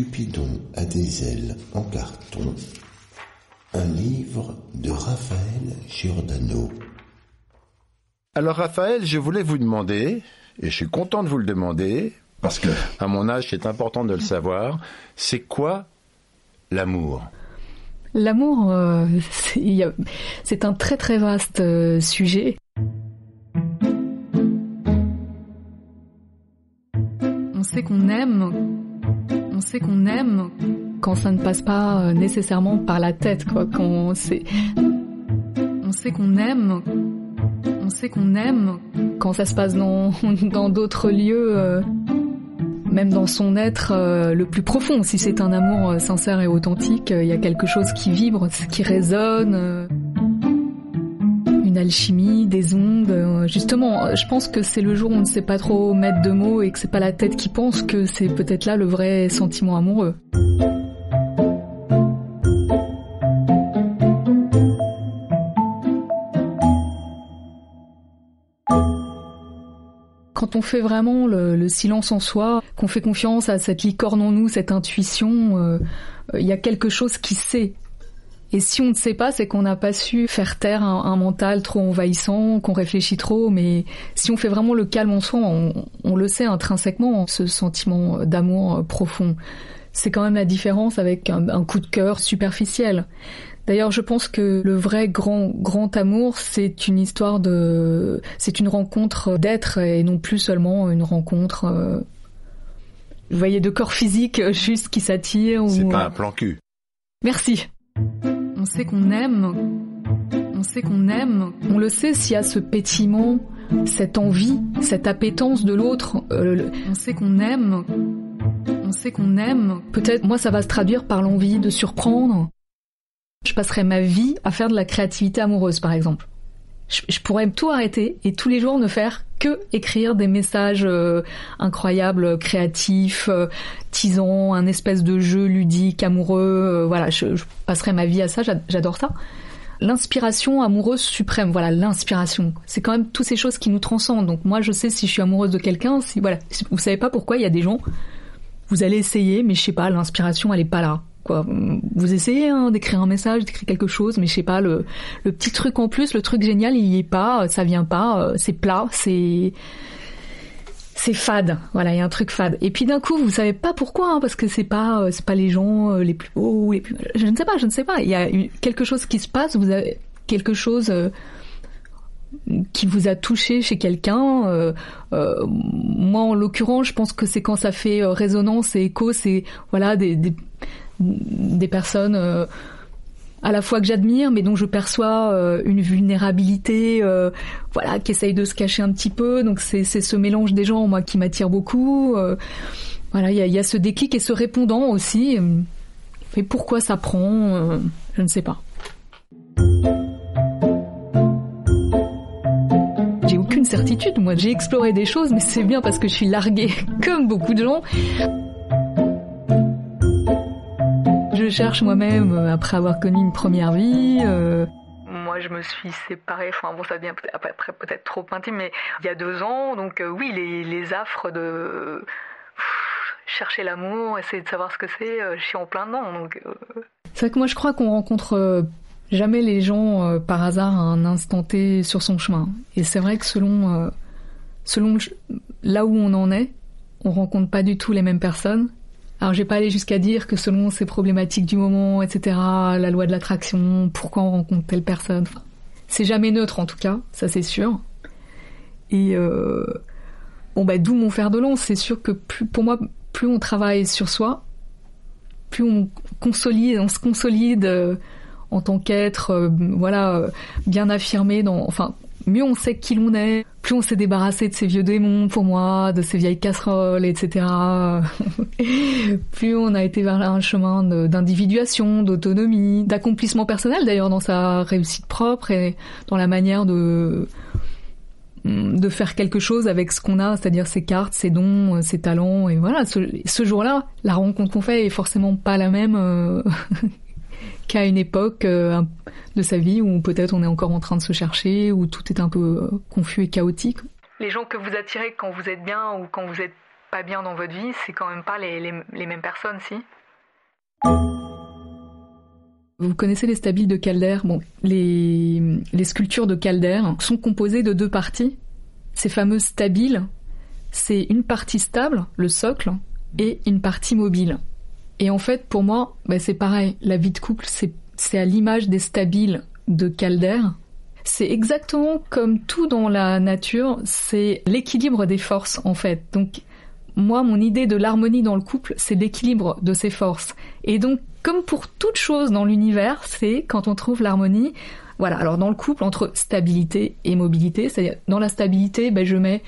Cupidon a des ailes en carton. Un livre de Raphaël Giordano. Alors Raphaël, je voulais vous demander, et je suis content de vous le demander, parce que à mon âge c'est important de le savoir, c'est quoi l'amour? L'amour, euh, c'est un très très vaste euh, sujet. On sait qu'on aime, on sait qu'on aime quand ça ne passe pas euh, nécessairement par la tête, quoi. Quand on sait, on sait qu'on aime, on sait qu'on aime quand ça se passe dans dans d'autres lieux. euh, même dans son être euh, le plus profond. Si c'est un amour sincère et authentique, il y a quelque chose qui vibre, qui résonne, alchimie, des ondes. euh, Justement, je pense que c'est le jour où on ne sait pas trop mettre de mots et que c'est pas la tête qui pense que c'est peut-être là le vrai sentiment amoureux. Quand on fait vraiment le, le silence en soi, qu'on fait confiance à cette licorne en nous, cette intuition, euh, euh, il y a quelque chose qui sait. Et si on ne sait pas, c'est qu'on n'a pas su faire taire un, un mental trop envahissant, qu'on réfléchit trop. Mais si on fait vraiment le calme en soi, on, on le sait intrinsèquement, ce sentiment d'amour euh, profond. C'est quand même la différence avec un, un coup de cœur superficiel. D'ailleurs, je pense que le vrai grand grand amour, c'est une histoire de, c'est une rencontre d'être et non plus seulement une rencontre, euh, vous voyez, de corps physique euh, juste qui s'attire. C'est ou... pas un plan cul. Merci. On sait qu'on aime. On sait qu'on aime. On le sait s'il y a ce pétillement, cette envie, cette appétence de l'autre. euh, on sait qu'on aime. On sait qu'on aime. Peut-être, moi, ça va se traduire par l'envie de surprendre. Je passerai ma vie à faire de la créativité amoureuse, par exemple. Je, je pourrais tout arrêter et tous les jours ne faire que écrire des messages euh, incroyables, créatifs, euh, teasants, un espèce de jeu ludique, amoureux. euh, voilà, je, je passerai ma vie à ça. j'a- J'adore ça. L'inspiration amoureuse suprême, voilà, l'inspiration. C'est quand même toutes ces choses qui nous transcendent. Donc moi, je sais si je suis amoureuse de quelqu'un, si voilà, vous savez pas pourquoi il y a des gens. Vous allez essayer, mais je sais pas, l'inspiration, elle est pas là. Vous essayez hein, d'écrire un message, d'écrire quelque chose, mais je sais pas, le, le petit truc en plus, le truc génial, il y est pas, ça vient pas, euh, c'est plat, c'est c'est fade. Voilà, il y a un truc fade. Et puis d'un coup, vous savez pas pourquoi, hein, parce que c'est pas, euh, c'est pas les gens euh, les plus beaux les plus. Je ne sais pas, je ne sais pas. Il y a quelque chose qui se passe. Vous avez quelque chose qui vous a touché chez quelqu'un. moi, en l'occurrence, je pense que c'est quand ça fait résonance et écho. C'est voilà des, des personnes. euh, à la fois que j'admire, mais dont je perçois euh, une vulnérabilité, euh, voilà, qui essaye de se cacher un petit peu. Donc c'est ce mélange des gens, moi, qui m'attire beaucoup. Voilà, il y a, y a ce déclic et ce répondant aussi. Mais pourquoi ça prend Je ne sais pas. J'ai aucune certitude, moi. J'ai exploré des choses, mais c'est bien parce que je suis larguée, comme beaucoup de gens. Cherche moi-même euh, après avoir connu une première vie. euh, Moi, je me suis séparée, enfin bon, ça devient peut-être trop intime, mais il y a deux ans, donc euh, oui, les, les affres de pff, chercher l'amour, essayer de savoir ce que c'est, euh, je suis en plein dedans. Donc. C'est vrai que moi, je crois qu'on rencontre jamais les gens par hasard à un instant T sur son chemin. Et c'est vrai que selon, selon là où on en est, on rencontre pas du tout les mêmes personnes. Alors, j'ai pas allé jusqu'à dire que selon ces problématiques du moment, etc., la loi de l'attraction, pourquoi on rencontre telle personne, enfin, c'est jamais neutre en tout cas, ça c'est sûr. Et euh, bon bah d'où mon fer de lance, c'est sûr que plus, pour moi, plus on travaille sur soi, plus on consolide, on se consolide euh, en tant qu'être, euh, voilà, euh, bien affirmé dans, enfin, mieux on sait qui l'on est, plus on s'est débarrassé de ces vieux démons pour moi, de ces vieilles casseroles, etc. plus on a été vers un chemin d'individuation, d'autonomie, d'accomplissement personnel d'ailleurs dans sa réussite propre et dans la manière de de faire quelque chose avec ce qu'on a, c'est-à-dire ses cartes, ses dons, ses talents, et voilà. Ce, jour-là, la rencontre qu'on fait est forcément pas la même euh, qu'à une époque euh, de sa vie où peut-être on est encore en train de se chercher, où tout est un peu euh, confus et chaotique. Les gens que vous attirez quand vous êtes bien ou quand vous êtes pas bien dans votre vie, c'est quand même pas les, les, mêmes personnes, si? Vous connaissez les stabiles de Calder? Bon, les, les sculptures de Calder sont composées de deux parties. Ces fameuses stabiles, c'est une partie stable, le socle, et une partie mobile. Et en fait, pour moi, bah, c'est pareil. La vie de couple, c'est à l'image des stabiles de Calder. C'est exactement comme tout dans la nature, c'est l'équilibre des forces en fait. Donc moi, mon idée de l'harmonie dans le couple, c'est l'équilibre de ces forces. Et donc, comme pour toute chose dans l'univers, c'est quand on trouve l'harmonie. Voilà. Alors dans le couple, entre stabilité et mobilité, c'est-à-dire dans la stabilité, ben, je mets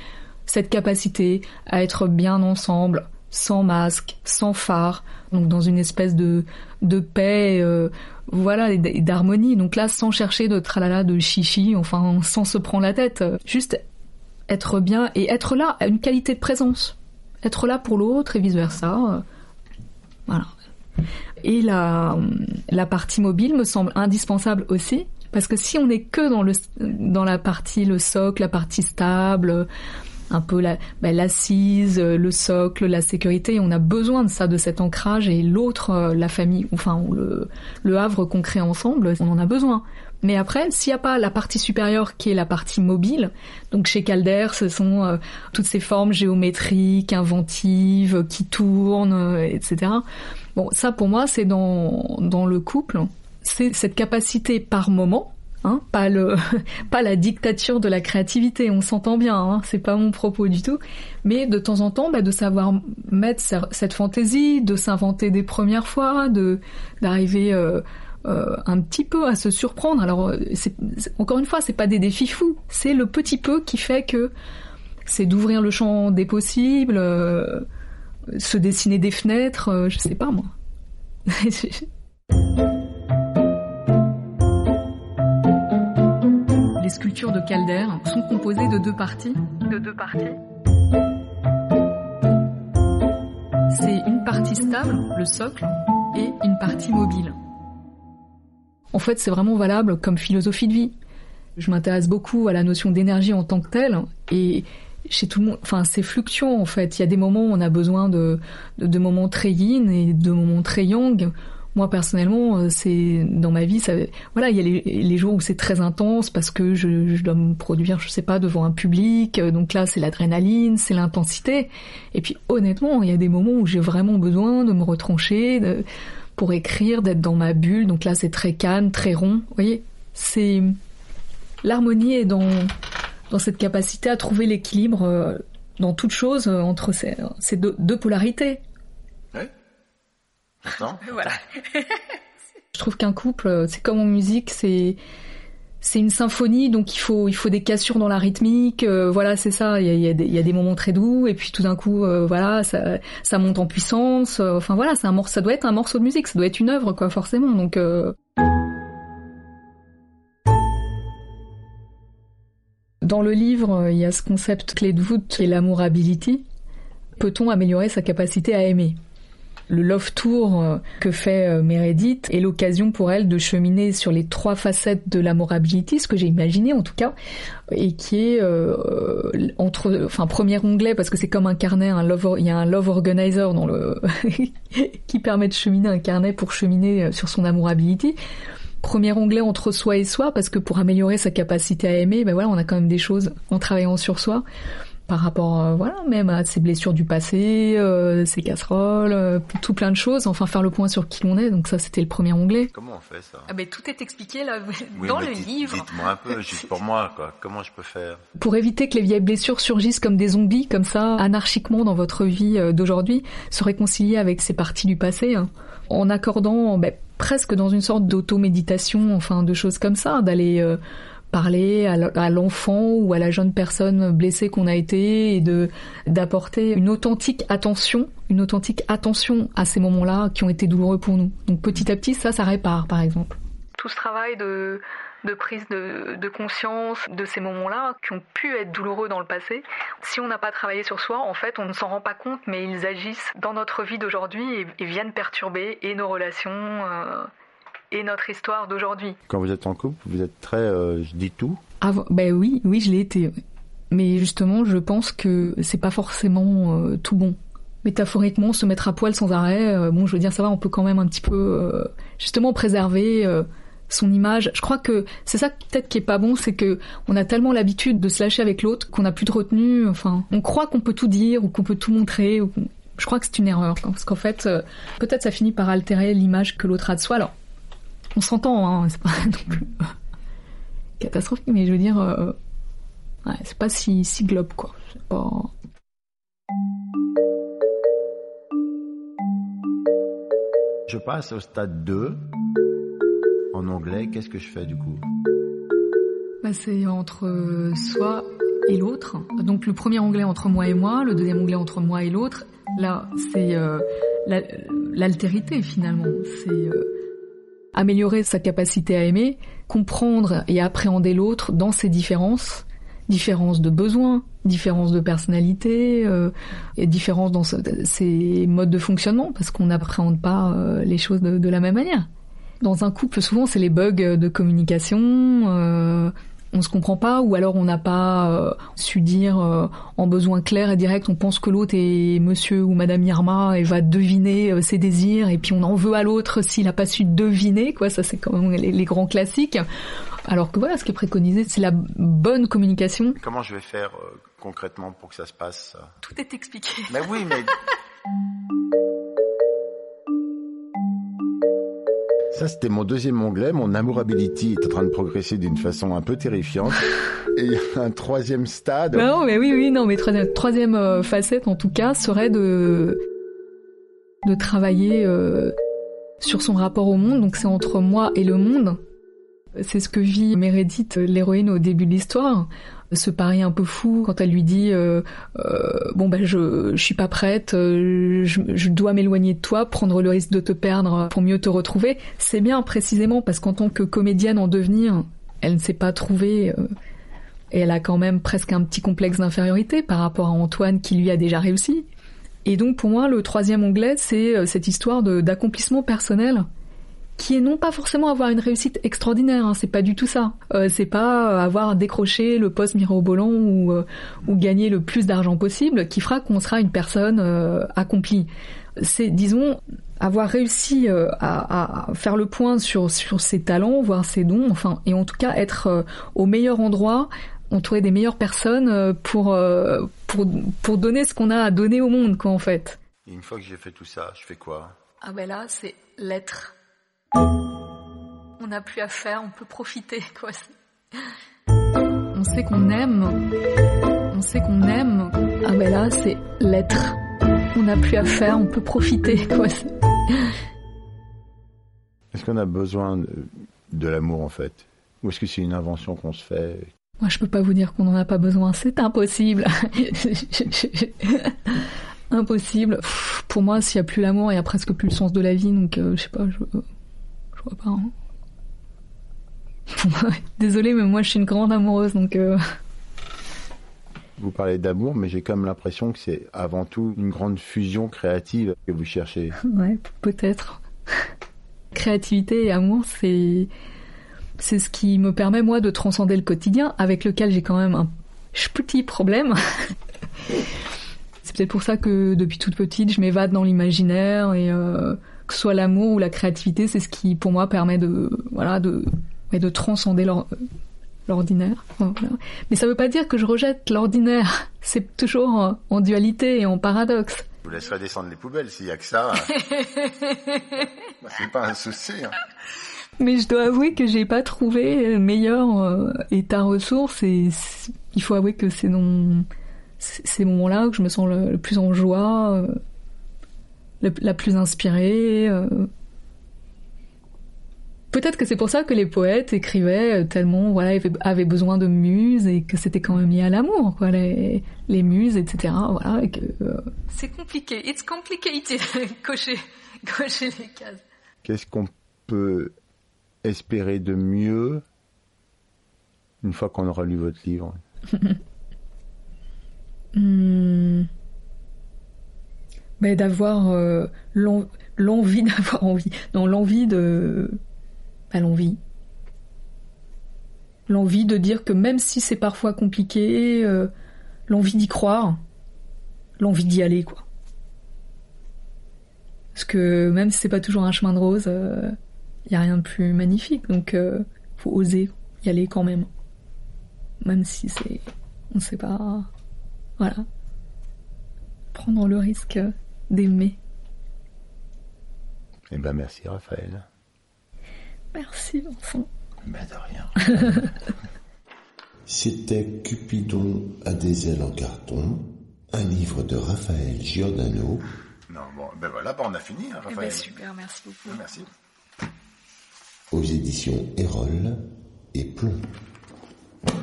cette capacité à être bien ensemble, sans masque, sans phare, donc dans une espèce de, de paix, euh, voilà, et d'harmonie. Donc là, sans chercher de tralala, de chichi, enfin, sans se prendre la tête, juste être bien et être là, une qualité de présence, être là pour l'autre et vice versa. Voilà. Et la, la partie mobile me semble indispensable aussi, parce que si on n'est que dans le dans la partie le socle, la partie stable, un peu la, bah, l'assise, euh, le socle, la sécurité. On a besoin de ça, de cet ancrage et l'autre, euh, la famille, enfin le, le havre qu'on crée ensemble, on en a besoin. Mais après, s'il n'y a pas la partie supérieure qui est la partie mobile, donc chez Calder, ce sont euh, toutes ces formes géométriques, inventives, qui tournent, etc. Bon, ça pour moi, c'est dans, dans le couple, c'est cette capacité par moment Hein, pas le, pas la dictature de la créativité. On s'entend bien, hein, c'est pas mon propos du tout. Mais de temps en temps, bah, de savoir mettre cette fantaisie, de s'inventer des premières fois, d'arriver euh, euh, un petit peu à se surprendre. Alors, euh, encore une fois, c'est pas des défis fous, c'est le petit peu qui fait que c'est d'ouvrir le champ des possibles, se dessiner des fenêtres, je sais pas moi. sculptures de Calder sont composées de deux parties. De deux parties. C'est une partie stable, le socle, et une partie mobile. En fait, c'est vraiment valable comme philosophie de vie. Je m'intéresse beaucoup à la notion d'énergie en tant que telle, et chez tout le monde, enfin, c'est fluctuant en fait. Il y a des moments où on a besoin de, de moments très yin et de moments très yang moi personnellement, euh, c'est dans ma vie, ça, voilà, il y a les, les jours où c'est très intense parce que je, je, dois me produire, je sais pas, devant un public. Euh, donc là, c'est l'adrénaline, c'est l'intensité. Et puis honnêtement, il y a des moments où j'ai vraiment besoin de me retrancher, de, pour écrire, d'être dans ma bulle. Donc là, c'est très calme, très rond. Vous voyez, c'est l'harmonie est dans dans cette capacité à trouver l'équilibre euh, dans toute chose entre ces, deux polarités. voilà. je trouve qu'un couple, c'est comme en musique, c'est c'est une symphonie, donc il faut il faut des cassures dans la rythmique. Euh, voilà, c'est ça. Il y a, y, a des, y a, des moments très doux, et puis tout d'un coup, euh, voilà, ça, ça monte en puissance. Euh, enfin voilà, c'est un morceau. Ça doit être un morceau de musique, ça doit être une œuvre, quoi, forcément. Donc Dans le livre, il y a ce concept clé de voûte qui est l'amourability. Peut-on améliorer sa capacité à aimer? Le Love Tour euh, que fait euh, Meredith est l'occasion pour elle de cheminer sur les trois facettes de l'amorability, ce que j'ai imaginé en tout cas, et qui est euh, entre, enfin premier onglet parce que c'est comme un carnet, un love, il y a un love organizer dans le qui permet de cheminer un carnet pour cheminer sur son amorability premier onglet entre soi et soi parce que pour améliorer sa capacité à aimer, ben voilà, on a quand même des choses en travaillant sur soi par rapport euh, voilà même à ses blessures du passé, euh, ses casseroles, euh, tout plein de choses. Enfin faire le point sur qui l'on est. Donc ça c'était le premier onglet. Comment on fait ça? Ah ben tout est expliqué là dans le livre. Dites-moi un peu juste pour moi quoi. Comment je peux faire? Pour éviter que les vieilles blessures surgissent comme des zombies comme ça anarchiquement dans votre vie d'aujourd'hui, se réconcilier avec ces parties du passé hein, en accordant ben, presque dans une sorte d'auto-méditation, enfin de choses comme ça, d'aller parler à l'enfant ou à la jeune personne blessée qu'on a été et de d'apporter une authentique attention, une authentique attention à ces moments-là qui ont été douloureux pour nous. Donc petit à petit, ça, ça répare, par exemple. Tout ce travail de prise de, de conscience de ces moments-là qui ont pu être douloureux dans le passé. Si on n'a pas travaillé sur soi, en fait, on ne s'en rend pas compte, mais ils agissent dans notre vie d'aujourd'hui et, viennent perturber et nos relations. Euh, et notre histoire d'aujourd'hui. Quand vous êtes en couple, vous êtes très euh, je dis tout ah, Ben oui, oui, je l'ai été. Mais justement, je pense que c'est pas forcément euh, tout bon. Métaphoriquement, se mettre à poil sans arrêt, euh, bon, je veux dire, ça va, on peut quand même un petit peu, justement, préserver son image. Je crois que c'est ça peut-être qui est pas bon, c'est que on a tellement l'habitude de se lâcher avec l'autre qu'on n'a plus de retenue. Enfin, on croit qu'on peut tout dire ou qu'on peut tout montrer. je crois que c'est une erreur, parce qu'en fait, peut-être ça finit par altérer l'image que l'autre a de soi. Alors, on s'entend, hein, c'est pas plus catastrophique, mais je veux dire, euh, ouais, c'est pas si, si globe, quoi. Pas... Je passe au stade 2. En anglais, qu'est-ce que je fais du coup? Bah, C'est entre soi et l'autre. Donc le premier onglet entre moi et moi, le deuxième onglet entre moi et l'autre. Là, c'est euh, l'altérité finalement. C'est euh, améliorer sa capacité à aimer, comprendre et appréhender l'autre dans ses différences, différences de besoins, différences de personnalité, euh, et différences dans ses modes de fonctionnement, parce qu'on n'appréhende pas euh, les choses de, la même manière. Dans un couple, souvent, c'est les bugs de communication, euh, on se comprend pas ou alors on n'a pas euh, su dire euh, en besoin clair et direct on pense que l'autre est monsieur ou madame Irma et va deviner euh, ses désirs et puis on en veut à l'autre s'il n'a pas su deviner quoi ça c'est quand même les, grands classiques. Alors que voilà ce qui est préconisé c'est la bonne communication. Comment je vais faire concrètement pour que ça se passe? Tout est expliqué. Mais oui mais Ça, c'était mon deuxième onglet. Mon amourability est en train de progresser d'une façon un peu terrifiante. Et un troisième stade. Bah non, mais oui, oui, non, mais troisième, troisième euh, facette, en tout cas, serait de de travailler euh, sur son rapport au monde. Donc, c'est entre moi et le monde. C'est ce que vit Meredith, l'héroïne, au début de l'histoire ce pari un peu fou quand elle lui dit euh, euh, bon ben je, je suis pas prête, euh, je, je dois m'éloigner de toi, prendre le risque de te perdre pour mieux te retrouver. C'est bien précisément parce qu'en tant que comédienne en devenir, elle ne s'est pas trouvée et elle a quand même presque un petit complexe d'infériorité par rapport à Antoine qui lui a déjà réussi. Et donc pour moi le troisième onglet c'est cette histoire d'accomplissement personnel qui est non pas forcément avoir une réussite extraordinaire, hein, c'est pas du tout ça. Euh, c'est pas avoir décroché le poste mirobolant ou, euh, ou gagner le plus d'argent possible qui fera qu'on sera une personne euh, accomplie. C'est, disons, avoir réussi euh, à, à, faire le point sur, sur ses talents, voir ses dons, enfin, et en tout cas être au meilleur endroit, entourer des meilleures personnes pour, pour, pour donner ce qu'on a à donner au monde, quoi, en fait. Et une fois que j'ai fait tout ça, je fais quoi? Ah ben là, c'est l'être on n'a plus à faire, on peut profiter, quoi. On sait qu'on aime, on sait qu'on aime. Ah ben là, c'est l'être. On n'a plus à faire, on peut profiter, quoi. Est-ce qu'on a besoin de, l'amour en fait? Ou est-ce que c'est une invention qu'on se fait? Moi, je peux pas vous dire qu'on n'en a pas besoin, c'est impossible. impossible. pour moi, s'il y a plus l'amour, il y a presque plus le sens de la vie, donc euh, je sais pas. Je, je pas. Hein. Désolée, mais moi je suis une grande amoureuse, donc. Euh. Vous parlez d'amour, mais j'ai comme l'impression que c'est avant tout une grande fusion créative que vous cherchez. Ouais, peut-être. Créativité et amour, c'est c'est ce qui me permet moi de transcender le quotidien, avec lequel j'ai quand même un petit problème. c'est peut-être pour ça que depuis toute petite, je m'évade dans l'imaginaire et euh, que soit l'amour ou la créativité, c'est ce qui pour moi permet de voilà de de transcender l'ordinaire. Mais ça ne veut pas dire que je rejette l'ordinaire. C'est toujours en, dualité et en paradoxe. Je vous laisserai descendre les poubelles s'il y a que ça. c'est pas un souci. Hein. Mais je dois avouer que j'ai pas trouvé meilleur euh, état ressource et il faut avouer que c'est dans ces moments-là que je me sens le, plus en joie, euh, la plus inspirée. Euh, Peut-être que c'est pour ça que les poètes écrivaient tellement, voilà, avaient besoin de muses et que c'était quand même lié à l'amour, quoi, les, les muses, etc. Voilà, et que euh, c'est compliqué, it's complicated, cocher, cocher les cases. Qu'est-ce qu'on peut espérer de mieux une fois qu'on aura lu votre livre? Hmm. Mais d'avoir euh, l'envie d'avoir envie, non, l'envie de l'envie. L'envie de dire que même si c'est parfois compliqué, euh, l'envie d'y croire, l'envie d'y aller, quoi. Parce que même si c'est pas toujours un chemin de rose, il euh, y a rien de plus magnifique, donc faut oser y aller quand même. Même si c'est, on sait pas, voilà, prendre le risque d'aimer. Eh ben merci Raphaël. Merci Vincent. Mais de rien. C'était Cupidon à des ailes en carton, un livre de Raphaël Giordano. Non, bon, ben voilà, ben on a fini, hein, Raphaël. Eh ben super, merci beaucoup. Merci. Aux éditions Erol et Plomb.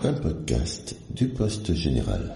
Un podcast du Poste Général.